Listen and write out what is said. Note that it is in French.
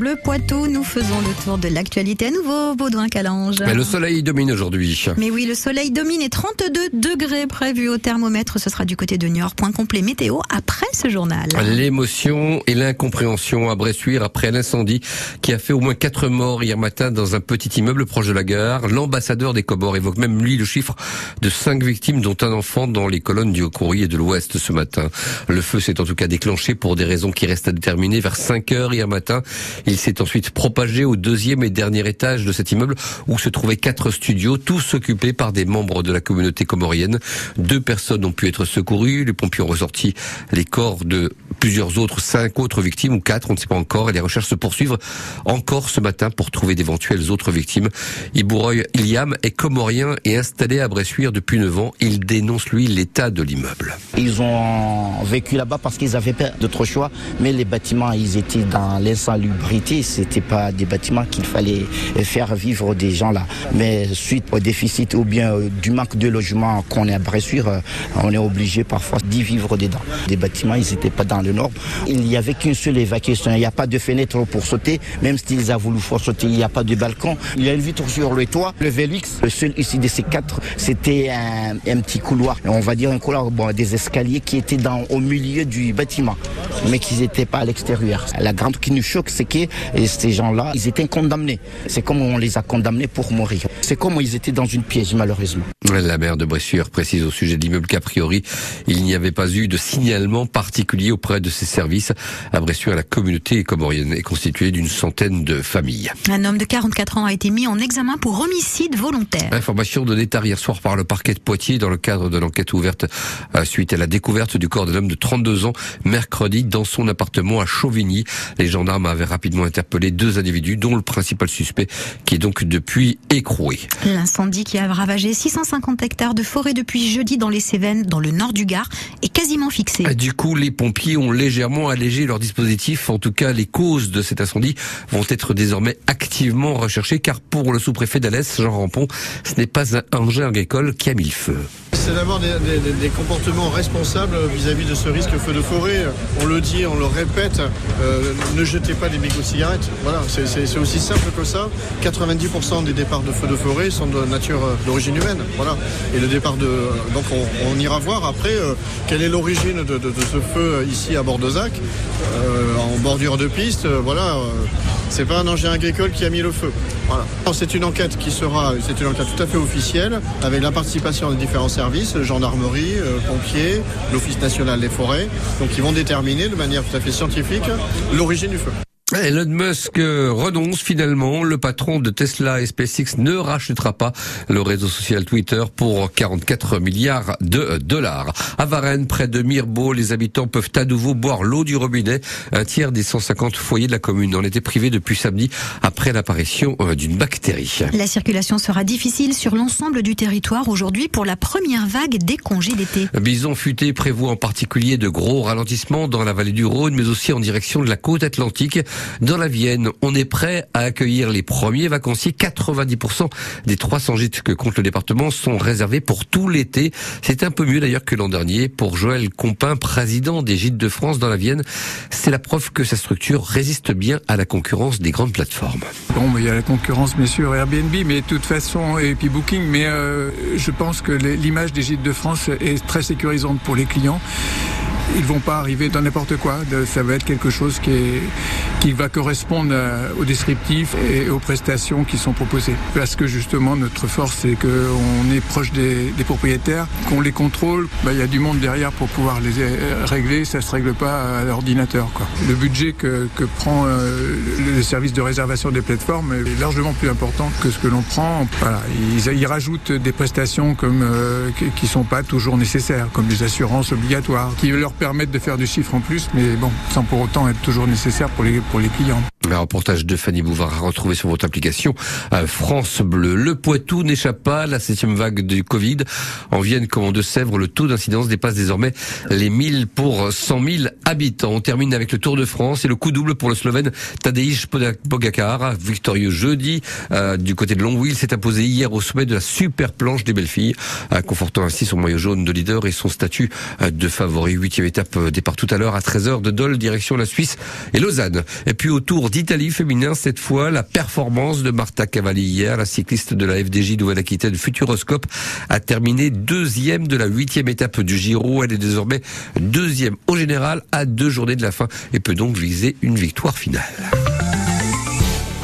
Le Poitou, nous faisons le tour de l'actualité à nouveau, Baudouin Calange. Mais le soleil domine aujourd'hui. Mais oui, le soleil domine et 32 degrés prévus au thermomètre. Ce sera du côté de Niort. Point complet météo après ce journal. L'émotion et l'incompréhension à Bressuire après l'incendie qui a fait au moins quatre morts hier matin dans un petit immeuble proche de la gare. L'ambassadeur des Comores évoque même lui le chiffre de cinq victimes dont un enfant dans les colonnes du Haut-Courrier de l'Ouest ce matin. Le feu s'est en tout cas déclenché pour des raisons qui restent à déterminer vers 5 heures hier matin. Il s'est ensuite propagé au deuxième et dernier étage de cet immeuble où se trouvaient quatre studios, tous occupés par des membres de la communauté comorienne. Deux personnes ont pu être secourues. Les pompiers ont ressorti les corps de plusieurs autres, cinq autres victimes ou quatre, on ne sait pas encore. Et les recherches se poursuivent encore ce matin pour trouver d'éventuelles autres victimes. Ibouroy Iliam est comorien et installé à Bressuire depuis 9 ans. Il dénonce lui l'état de l'immeuble. Ils ont vécu là-bas parce qu'ils avaient pas d'autre choix, mais les bâtiments, ils étaient dans l'insalubrité c'était pas des bâtiments qu'il fallait faire vivre des gens là. Mais suite au déficit ou bien euh, du manque de logement qu'on est à Bressuire, euh, on est obligé parfois d'y vivre dedans. Des bâtiments, ils n'étaient pas dans le Il n'y avait qu'une seule évacuation. Il n'y a pas de fenêtre pour sauter. Même s'ils ont voulu faire sauter, il n'y a pas de balcon. Il y a une vitre sur le toit. Le Velux, le seul ici de ces quatre, c'était un, petit couloir. On va dire un couloir, bon, des escaliers qui étaient dans, au milieu du bâtiment, mais qui n'étaient pas à l'extérieur. La grande qui nous choque, c'est que ces gens-là, ils étaient condamnés. C'est comme on les a condamnés pour mourir. C'est comme ils étaient dans une piège, malheureusement. La maire de Bressuire précise au sujet de l'immeuble qu'a priori, il n'y avait pas eu de signalement particulier auprès de ces services. À Bressuire, la communauté comorienne est constituée d'une centaine de familles. Un homme de 44 ans a été mis en examen pour homicide volontaire. Information donnée tard hier soir par le parquet de Poitiers dans le cadre de l'enquête ouverte suite à la découverte du corps d'un homme de 32 ans mercredi dans son appartement à Chauvigny. Les gendarmes avaient rapidement interpellé deux individus, dont le principal suspect, qui est donc depuis écroué. L'incendie qui a ravagé 650 hectares de forêt depuis jeudi dans les Cévennes, dans le nord du Gard, est quasiment fixé. Ah, du coup, les pompiers ont légèrement allégé leur dispositif. En tout cas, les causes de cet incendie vont être désormais activement recherchées, car pour le sous-préfet d'Alès, Jean Rampon, ce n'est pas un engin agricole qui a mis le feu c'est d'avoir des, comportements responsables vis-à-vis de ce risque feu de forêt. On le dit, on le répète, euh, ne jetez pas des mégots de cigarettes. Voilà, c'est aussi simple que ça. 90% des départs de feux de forêt sont de nature euh, d'origine humaine. Voilà. Et le départ de. Donc on, ira voir après euh, quelle est l'origine de, ce feu ici à Bordezac, en bordure de piste. voilà. C'est pas un engin agricole qui a mis le feu. Voilà. C'est une enquête qui sera, c'est une enquête tout à fait officielle, avec la participation des différents services gendarmerie, euh, pompiers, l'Office national des forêts. Donc ils vont déterminer de manière tout à fait scientifique l'origine du feu. Elon Musk renonce finalement. Le patron de Tesla et SpaceX ne rachètera pas le réseau social Twitter pour 44 milliards de dollars. À Varennes, près de Mirbeau, les habitants peuvent à nouveau boire l'eau du robinet. Un tiers des 150 foyers de la commune en étaient privés depuis samedi après l'apparition euh, d'une bactérie. La circulation sera difficile sur l'ensemble du territoire aujourd'hui pour la première vague des congés d'été. Bison futé prévoit en particulier de gros ralentissements dans la vallée du Rhône, mais aussi en direction de la côte atlantique. Dans la Vienne, on est prêt à accueillir les premiers vacanciers. 90% des 300 gîtes que compte le département sont réservés pour tout l'été. C'est un peu mieux d'ailleurs que l'an dernier. Pour Joël Compin, président des gîtes de France dans la Vienne, c'est la preuve que sa structure résiste bien à la concurrence des grandes plateformes. Bon, il y a la concurrence bien sûr Airbnb, mais de toute façon, et puis Booking, mais euh, je pense que l'image des gîtes de France est très sécurisante pour les clients ils vont pas arriver dans n'importe quoi. Ça va être quelque chose qui, est, qui va correspondre au descriptif et aux prestations qui sont proposées. Parce que justement, notre force, c'est qu'on est proche des, propriétaires, qu'on les contrôle. Bah, il y a du monde derrière pour pouvoir les euh, régler. Ça se règle pas à l'ordinateur. Le budget que, que prend euh, le service de réservation des plateformes est largement plus important que ce que l'on prend. Voilà, ils, ils, rajoutent des prestations comme euh, qui sont pas toujours nécessaires, comme des assurances obligatoires, qui leur permettre de faire du chiffre en plus, mais bon, sans pour autant être toujours nécessaire pour les, pour les clients. Un reportage de Fanny Bouvard à retrouver sur votre application euh, France Bleu. Le Poitou n'échappe pas à la septième vague du Covid. En Vienne comme en Deux-Sèvres, le taux d'incidence dépasse désormais les 1000 pour 100 000 habitants. On termine avec le Tour de France et le coup double pour le Slovène Tadej Pogacar. Victorieux jeudi euh, du côté de Longwy, il s'est imposé hier au sommet de la super planche des belles filles, euh, confortant ainsi son maillot jaune de leader et son statut de favori. Huitième étape euh, départ tout à l'heure à 13h de Dole, direction la Suisse et Lausanne. Et puis au Tour d'Italie féminin, cette fois, la performance de Marta Cavalli hier, la cycliste de la FDJ Nouvelle-Aquitaine Futuroscope, a terminé deuxième de la huitième étape du Giro. Elle est désormais deuxième au général à deux journées de la fin et peut donc viser une victoire finale.